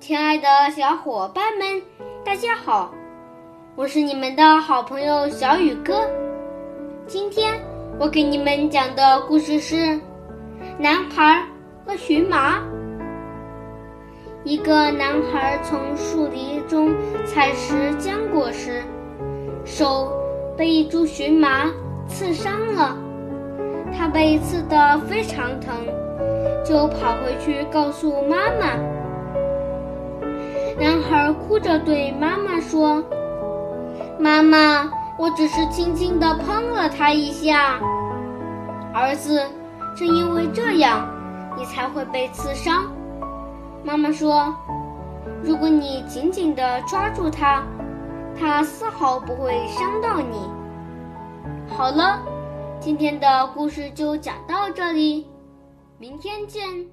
亲爱的小伙伴们，大家好！我是你们的好朋友小雨哥。今天我给你们讲的故事是《男孩和荨麻》。一个男孩从树林中采食浆果时，手被一株荨麻刺伤了，他被刺得非常疼，就跑回去告诉妈妈。男孩哭着对妈妈说：“妈妈，我只是轻轻地碰了他一下。”儿子，正因为这样，你才会被刺伤。妈妈说：“如果你紧紧地抓住他，他丝毫不会伤到你。”好了，今天的故事就讲到这里，明天见。